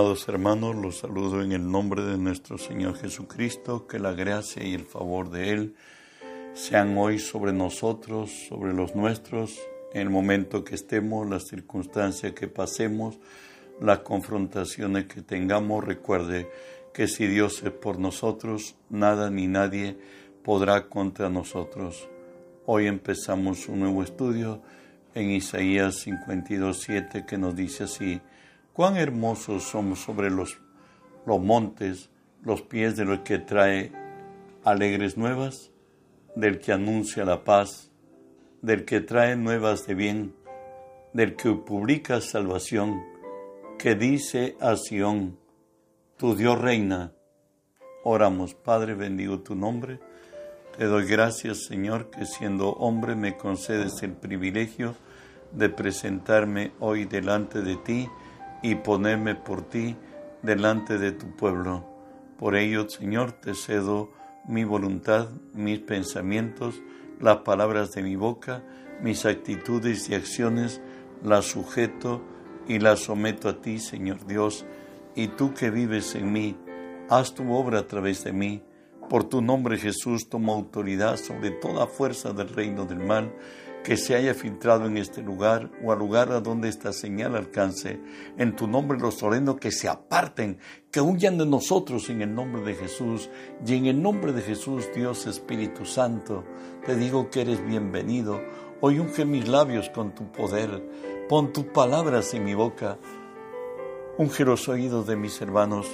Amados hermanos, los saludo en el nombre de nuestro Señor Jesucristo, que la gracia y el favor de Él sean hoy sobre nosotros, sobre los nuestros, en el momento que estemos, las circunstancias que pasemos, las confrontaciones que tengamos. Recuerde que si Dios es por nosotros, nada ni nadie podrá contra nosotros. Hoy empezamos un nuevo estudio en Isaías 52.7 que nos dice así, Cuán hermosos somos sobre los, los montes, los pies de los que trae alegres nuevas, del que anuncia la paz, del que trae nuevas de bien, del que publica salvación, que dice a Sión, tu Dios reina. Oramos, Padre, bendigo tu nombre. Te doy gracias, Señor, que siendo hombre me concedes el privilegio de presentarme hoy delante de ti y ponerme por ti delante de tu pueblo. Por ello, Señor, te cedo mi voluntad, mis pensamientos, las palabras de mi boca, mis actitudes y acciones, las sujeto y las someto a ti, Señor Dios, y tú que vives en mí, haz tu obra a través de mí. Por tu nombre, Jesús, tomo autoridad sobre toda fuerza del reino del mal que se haya filtrado en este lugar o al lugar a donde esta señal alcance. En tu nombre los ordeno que se aparten, que huyan de nosotros en el nombre de Jesús. Y en el nombre de Jesús, Dios Espíritu Santo, te digo que eres bienvenido. Hoy unge mis labios con tu poder. Pon tus palabras en mi boca. Unge los oídos de mis hermanos.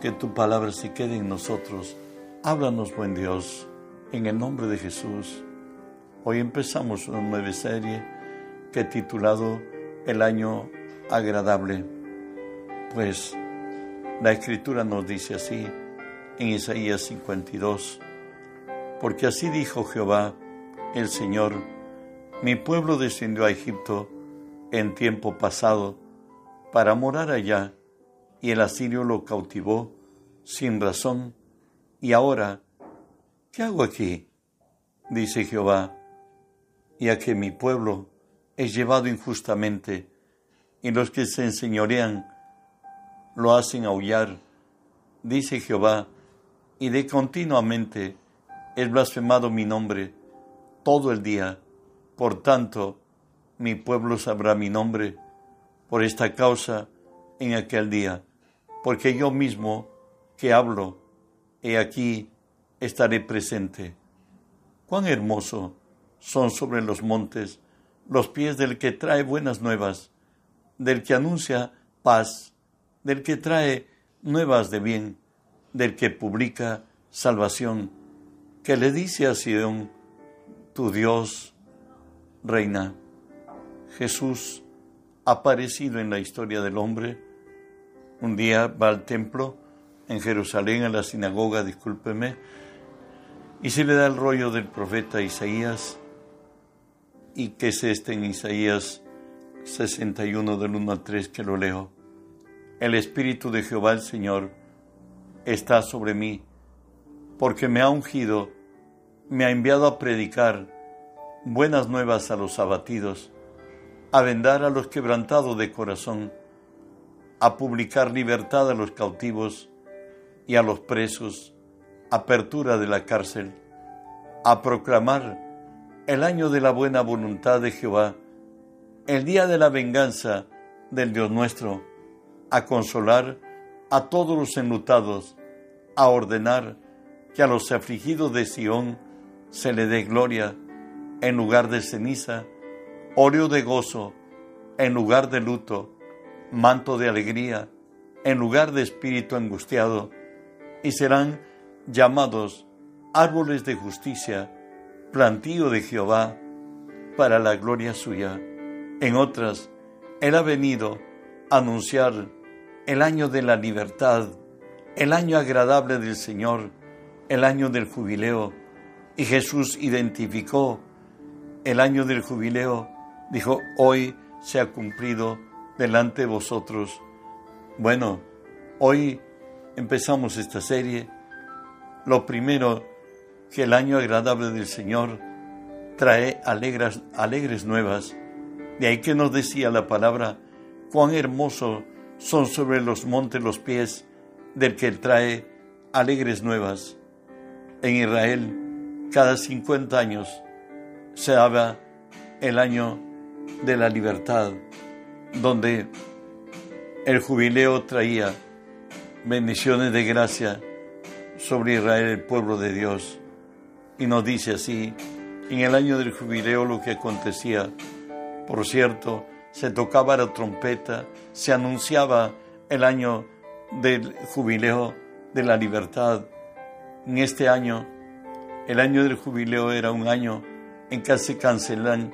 Que tu palabra se quede en nosotros. Háblanos, buen Dios, en el nombre de Jesús. Hoy empezamos una nueva serie que titulado El año agradable. Pues la escritura nos dice así en Isaías 52, porque así dijo Jehová, el Señor, mi pueblo descendió a Egipto en tiempo pasado para morar allá, y el asirio lo cautivó sin razón, y ahora, ¿qué hago aquí? Dice Jehová, y a que mi pueblo es llevado injustamente, y los que se enseñorean lo hacen aullar, dice Jehová, y de continuamente es blasfemado mi nombre todo el día. Por tanto, mi pueblo sabrá mi nombre por esta causa en aquel día, porque yo mismo que hablo, he aquí estaré presente. Cuán hermoso son sobre los montes los pies del que trae buenas nuevas, del que anuncia paz, del que trae nuevas de bien, del que publica salvación, que le dice a Sión, tu Dios reina. Jesús, aparecido en la historia del hombre, un día va al templo en Jerusalén, a la sinagoga, discúlpeme, y se le da el rollo del profeta Isaías, y que es este en Isaías 61 del 1 al 3 que lo leo. El Espíritu de Jehová el Señor está sobre mí, porque me ha ungido, me ha enviado a predicar buenas nuevas a los abatidos, a vendar a los quebrantados de corazón, a publicar libertad a los cautivos y a los presos, apertura de la cárcel, a proclamar el año de la buena voluntad de Jehová, el día de la venganza del Dios nuestro, a consolar a todos los enlutados, a ordenar que a los afligidos de Sión se le dé gloria en lugar de ceniza, óleo de gozo en lugar de luto, manto de alegría en lugar de espíritu angustiado, y serán llamados árboles de justicia, plantío de Jehová para la gloria suya. En otras, Él ha venido a anunciar el año de la libertad, el año agradable del Señor, el año del jubileo. Y Jesús identificó el año del jubileo, dijo, hoy se ha cumplido delante de vosotros. Bueno, hoy empezamos esta serie. Lo primero que el año agradable del Señor trae alegres, alegres nuevas. De ahí que nos decía la palabra, cuán hermosos son sobre los montes los pies del que trae alegres nuevas. En Israel, cada 50 años se daba el año de la libertad, donde el jubileo traía bendiciones de gracia sobre Israel, el pueblo de Dios. Y nos dice así, en el año del jubileo lo que acontecía, por cierto, se tocaba la trompeta, se anunciaba el año del jubileo de la libertad. En este año, el año del jubileo era un año en que se cancelan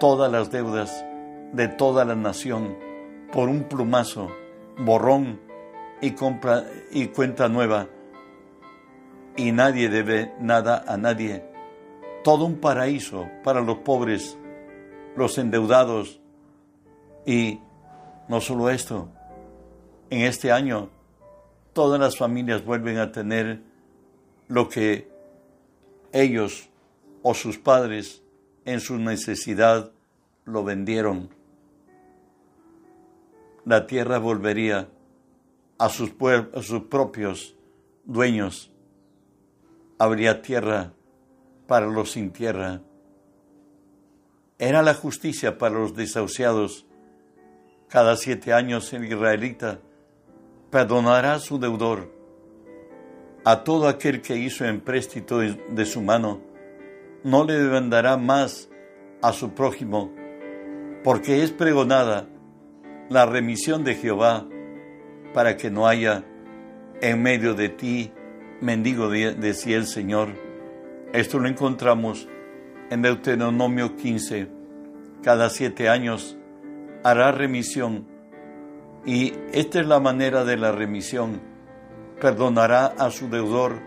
todas las deudas de toda la nación por un plumazo, borrón y, compra, y cuenta nueva. Y nadie debe nada a nadie. Todo un paraíso para los pobres, los endeudados. Y no solo esto, en este año todas las familias vuelven a tener lo que ellos o sus padres en su necesidad lo vendieron. La tierra volvería a sus, a sus propios dueños. Habría tierra para los sin tierra. Era la justicia para los desahuciados. Cada siete años el israelita perdonará a su deudor, a todo aquel que hizo empréstito de su mano, no le demandará más a su prójimo, porque es pregonada la remisión de Jehová para que no haya en medio de ti mendigo, decía el Señor. Esto lo encontramos en Deuteronomio 15. Cada siete años hará remisión y esta es la manera de la remisión. Perdonará a su deudor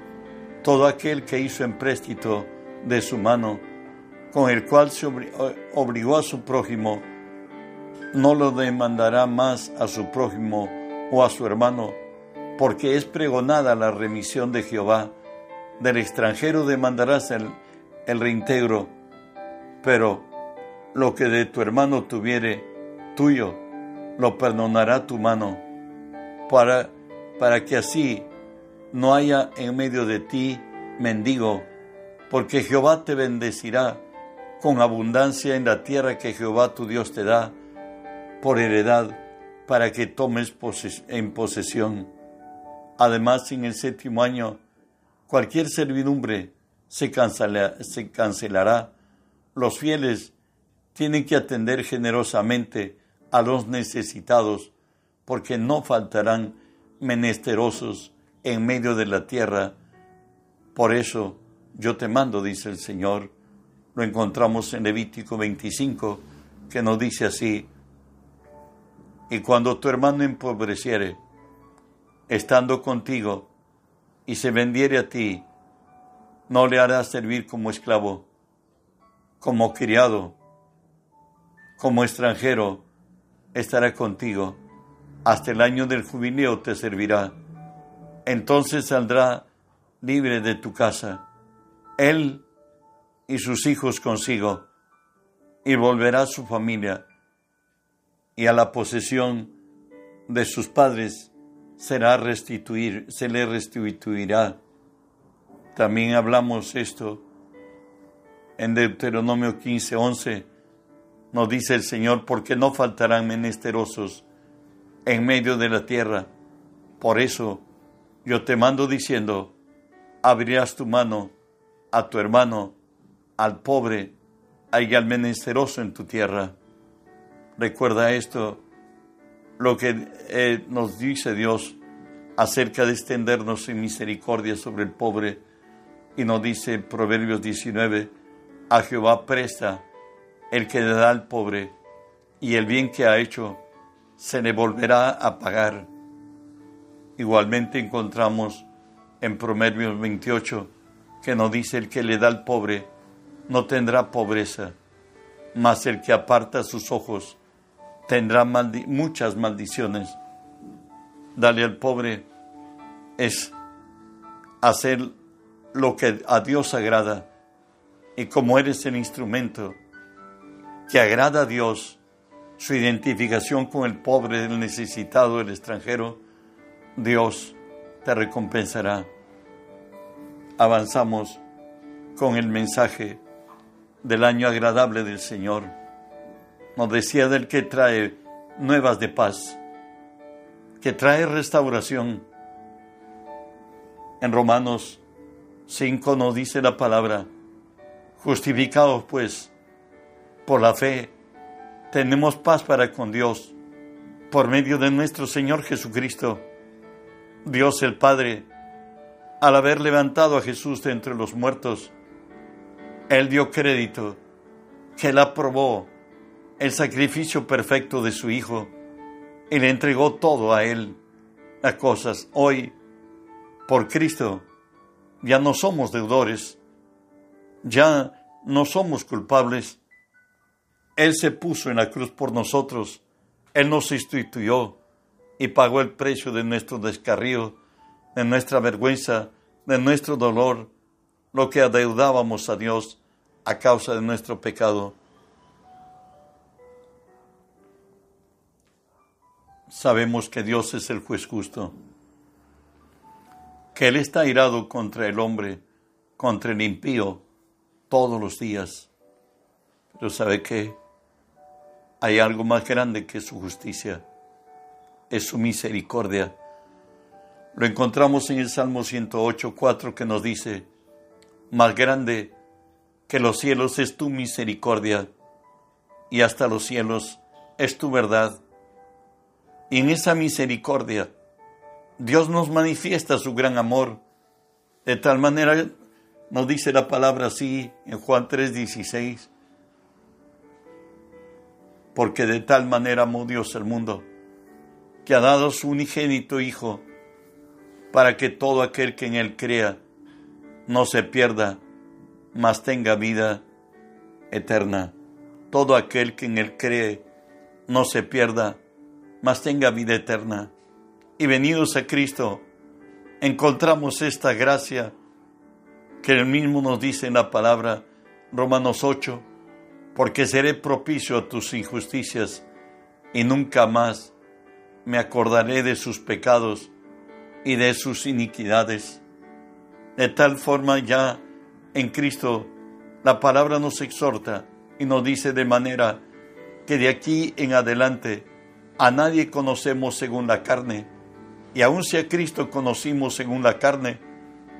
todo aquel que hizo empréstito de su mano, con el cual se obligó a su prójimo. No lo demandará más a su prójimo o a su hermano, porque es pregonada la remisión de Jehová. Del extranjero demandarás el, reintegro, pero lo que de tu hermano tuviere, tuyo, lo perdonará tu mano, para, para que así no haya en medio de ti mendigo, porque Jehová te bendecirá con abundancia en la tierra que Jehová tu Dios te da por heredad, para que tomes en posesión. Además, en el séptimo año, cualquier servidumbre se, cancelará. Los fieles tienen que atender generosamente a los necesitados, porque no faltarán menesterosos en medio de la tierra. Por eso yo te mando, dice el Señor. Lo encontramos en Levítico 25, que nos dice así, y cuando tu hermano empobreciere, estando contigo, y se vendiere a ti, no le harás servir como esclavo, como criado, como extranjero, estará contigo, hasta el año del jubileo te servirá. Entonces saldrá libre de tu casa, él y sus hijos consigo, y volverá a su familia, y a la posesión de sus padres será restituir, se le restituirá. También hablamos esto en Deuteronomio 15, 11 nos dice el Señor, porque no faltarán menesterosos en medio de la tierra. Por eso yo te mando diciendo, abrirás tu mano a tu hermano, al pobre y al menesteroso en tu tierra. Recuerda esto, lo que eh, nos dice Dios acerca de extendernos en misericordia sobre el pobre. Y nos dice Proverbios 19, a Jehová presta el que le da al pobre y el bien que ha hecho se le volverá a pagar. Igualmente encontramos en Proverbios 28 que nos dice el que le da al pobre no tendrá pobreza, mas el que aparta sus ojos tendrá muchas maldiciones. Dale al pobre es hacer lo que a Dios agrada y como eres el instrumento, que agrada a Dios, su identificación con el pobre, el necesitado, el extranjero, Dios te recompensará. Avanzamos con el mensaje del año agradable del Señor. Nos decía del que trae nuevas de paz, que trae restauración. En Romanos 5 nos dice la palabra, justificados pues por la fe, tenemos paz para con Dios por medio de nuestro Señor Jesucristo. Dios el Padre, al haber levantado a Jesús de entre los muertos, Él dio crédito que Él aprobó el sacrificio perfecto de su Hijo y le entregó todo a Él, las cosas. Hoy, por Cristo, ya no somos deudores, ya no somos culpables. Él se puso en la cruz por nosotros, Él nos instituyó y pagó el precio de nuestro descarrío, de nuestra vergüenza, de nuestro dolor, lo que adeudábamos a Dios a causa de nuestro pecado. Sabemos que Dios es el juez justo, que Él está irado contra el hombre, contra el impío, todos los días. Pero sabe que hay algo más grande que su justicia, es su misericordia. Lo encontramos en el Salmo 108, 4 que nos dice, más grande que los cielos es tu misericordia y hasta los cielos es tu verdad. Y en esa misericordia Dios nos manifiesta su gran amor. De tal manera, nos dice la palabra así en Juan 3:16, porque de tal manera amó Dios el mundo, que ha dado su unigénito Hijo, para que todo aquel que en Él crea no se pierda, mas tenga vida eterna. Todo aquel que en Él cree no se pierda, mas tenga vida eterna. Y venidos a Cristo, encontramos esta gracia que él mismo nos dice en la palabra Romanos 8, porque seré propicio a tus injusticias y nunca más me acordaré de sus pecados y de sus iniquidades. De tal forma ya en Cristo la palabra nos exhorta y nos dice de manera que de aquí en adelante a nadie conocemos según la carne, y aun si a Cristo conocimos según la carne,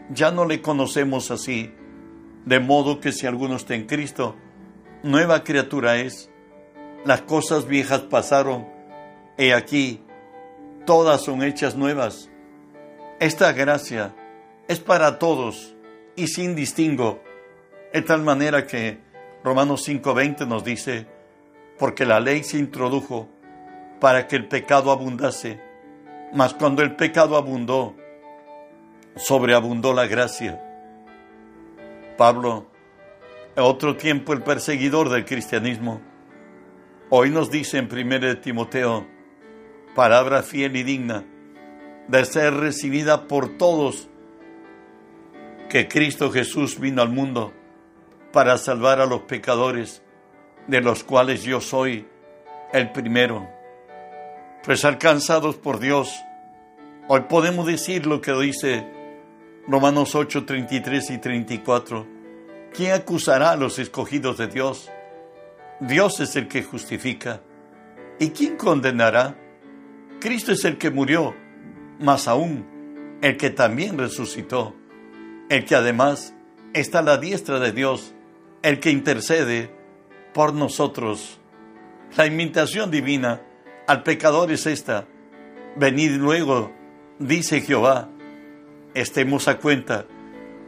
ya no le conocemos así, de modo que si alguno está en Cristo, nueva criatura es. Las cosas viejas pasaron, he aquí, todas son hechas nuevas. Esta gracia es para todos y sin distingo, de tal manera que Romanos 5:20 nos dice, porque la ley se introdujo para que el pecado abundase. Mas cuando el pecado abundó, sobreabundó la gracia. Pablo, otro tiempo el perseguidor del cristianismo, hoy nos dice en 1 Timoteo, palabra fiel y digna de ser recibida por todos, que Cristo Jesús vino al mundo para salvar a los pecadores, de los cuales yo soy el primero pues alcanzados por Dios. Hoy podemos decir lo que dice Romanos 8, 33 y 34. ¿Quién acusará a los escogidos de Dios? Dios es el que justifica. ¿Y quién condenará? Cristo es el que murió, más aún el que también resucitó, el que además está a la diestra de Dios, el que intercede por nosotros. La imitación divina al pecador es esta. Venid luego, dice Jehová, estemos a cuenta.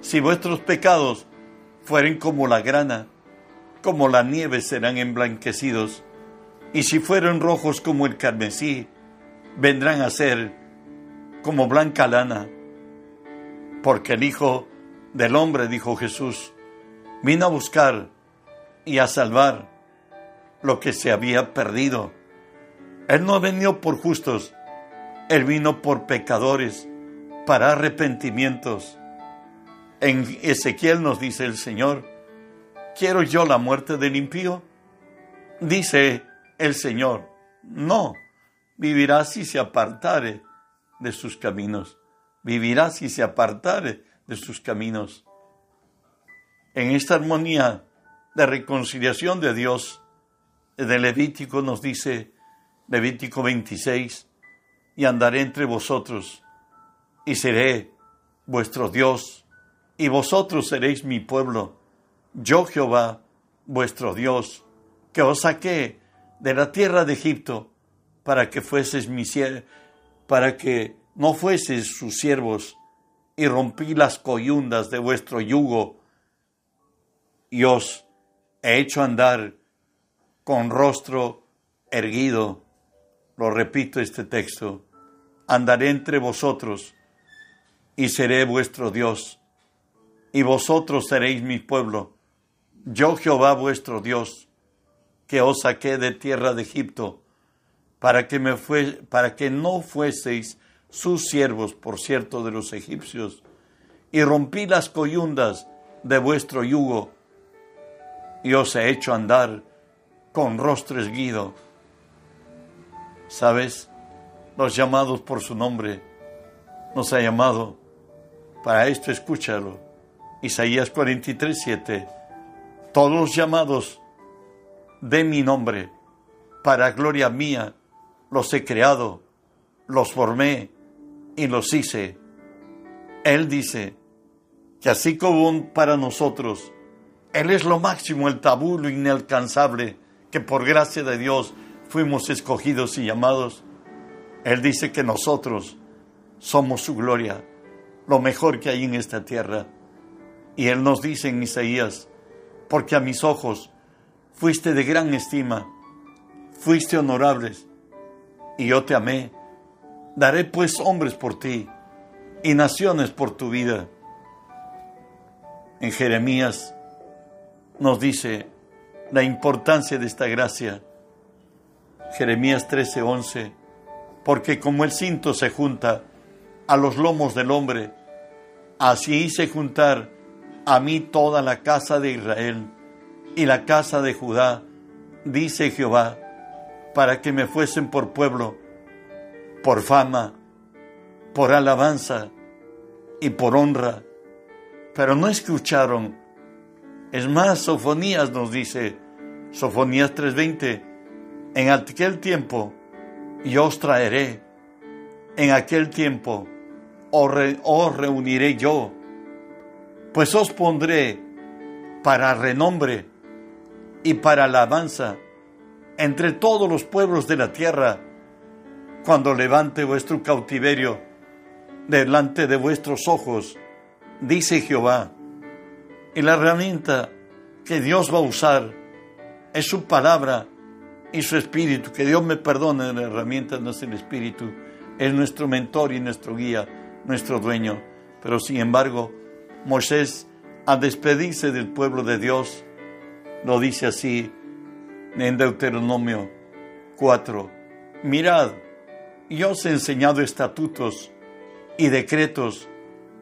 Si vuestros pecados fueren como la grana, como la nieve serán emblanquecidos, y si fueren rojos como el carmesí, vendrán a ser como blanca lana. Porque el Hijo del Hombre, dijo Jesús, vino a buscar y a salvar lo que se había perdido. Él no venido por justos, Él vino por pecadores, para arrepentimientos. En Ezequiel nos dice el Señor, ¿quiero yo la muerte del impío? Dice el Señor. No, vivirá si se apartare de sus caminos. Vivirá si se apartare de sus caminos. En esta armonía de reconciliación de Dios, de Levítico nos dice, Levítico 26, y andaré entre vosotros, y seré vuestro Dios, y vosotros seréis mi pueblo. Yo Jehová, vuestro Dios, que os saqué de la tierra de Egipto, para que fueses mi para que no fueses sus siervos, y rompí las coyundas de vuestro yugo, y os he hecho andar con rostro erguido. Lo repito este texto, andaré entre vosotros y seré vuestro Dios, y vosotros seréis mi pueblo. Yo Jehová vuestro Dios, que os saqué de tierra de Egipto, para que, me fue, para que no fueseis sus siervos, por cierto, de los egipcios, y rompí las coyundas de vuestro yugo, y os he hecho andar con rostro esguido. ¿Sabes? Los llamados por su nombre nos ha llamado. Para esto escúchalo. Isaías 43, 7. Todos los llamados de mi nombre, para gloria mía, los he creado, los formé y los hice. Él dice que así como para nosotros, Él es lo máximo, el tabulo inalcanzable, que por gracia de Dios fuimos escogidos y llamados. Él dice que nosotros somos su gloria, lo mejor que hay en esta tierra. Y Él nos dice en Isaías, porque a mis ojos fuiste de gran estima, fuiste honorables, y yo te amé. Daré pues hombres por ti y naciones por tu vida. En Jeremías nos dice, la importancia de esta gracia. Jeremías 13:11, porque como el cinto se junta a los lomos del hombre, así hice juntar a mí toda la casa de Israel y la casa de Judá, dice Jehová, para que me fuesen por pueblo, por fama, por alabanza y por honra. Pero no escucharon es más, Sofonías nos dice, Sofonías 3:20, en aquel tiempo yo os traeré, en aquel tiempo os, reuniré yo, pues os pondré para renombre y para alabanza entre todos los pueblos de la tierra, cuando levante vuestro cautiverio delante de vuestros ojos, dice Jehová. Y la herramienta que Dios va a usar es su palabra y su espíritu. Que Dios me perdone, la herramienta no es el espíritu, es nuestro mentor y nuestro guía, nuestro dueño. Pero sin embargo, Moisés, al despedirse del pueblo de Dios, lo dice así en Deuteronomio 4. Mirad, yo os he enseñado estatutos y decretos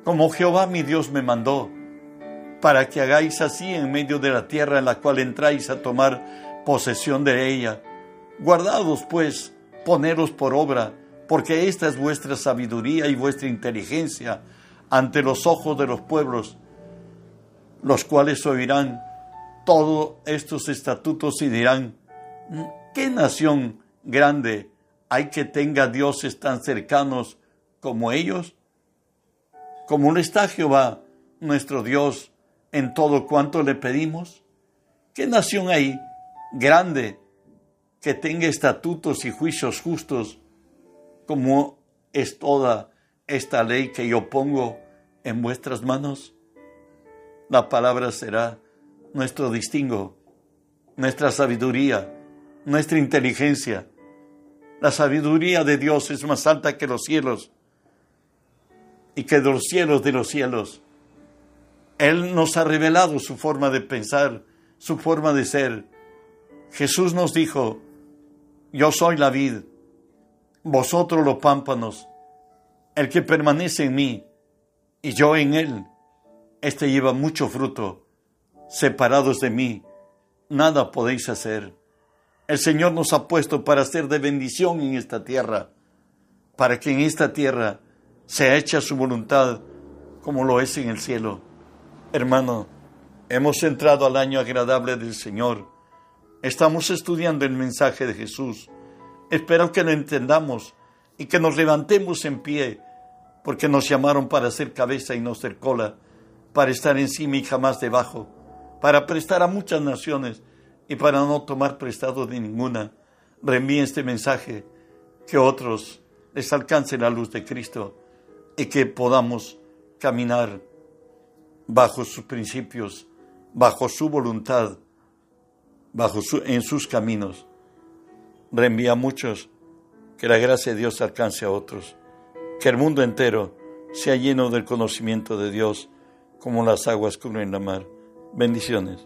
como Jehová mi Dios me mandó para que hagáis así en medio de la tierra en la cual entráis a tomar posesión de ella. Guardados, pues, poneros por obra, porque esta es vuestra sabiduría y vuestra inteligencia ante los ojos de los pueblos, los cuales oirán todos estos estatutos y dirán, ¿qué nación grande hay que tenga dioses tan cercanos como ellos? Como no está Jehová, nuestro Dios, en todo cuanto le pedimos? ¿Qué nación hay grande que tenga estatutos y juicios justos como es toda esta ley que yo pongo en vuestras manos? La palabra será nuestro distingo, nuestra sabiduría, nuestra inteligencia. La sabiduría de Dios es más alta que los cielos y que los cielos de los cielos él nos ha revelado su forma de pensar, su forma de ser. Jesús nos dijo, yo soy la vid, vosotros los pámpanos, el que permanece en mí y yo en él, este lleva mucho fruto. Separados de mí, nada podéis hacer. El Señor nos ha puesto para ser de bendición en esta tierra, para que en esta tierra sea hecha su voluntad como lo es en el cielo. Hermano, hemos entrado al año agradable del Señor. Estamos estudiando el mensaje de Jesús. Espero que lo entendamos y que nos levantemos en pie, porque nos llamaron para ser cabeza y no ser cola, para estar encima y jamás debajo, para prestar a muchas naciones y para no tomar prestado de ninguna. Reenvíe este mensaje, que otros les alcance la luz de Cristo y que podamos caminar bajo sus principios, bajo su voluntad, bajo en sus caminos. Reenvía a muchos, que la gracia de Dios alcance a otros, que el mundo entero sea lleno del conocimiento de Dios como las aguas cubren la mar. Bendiciones.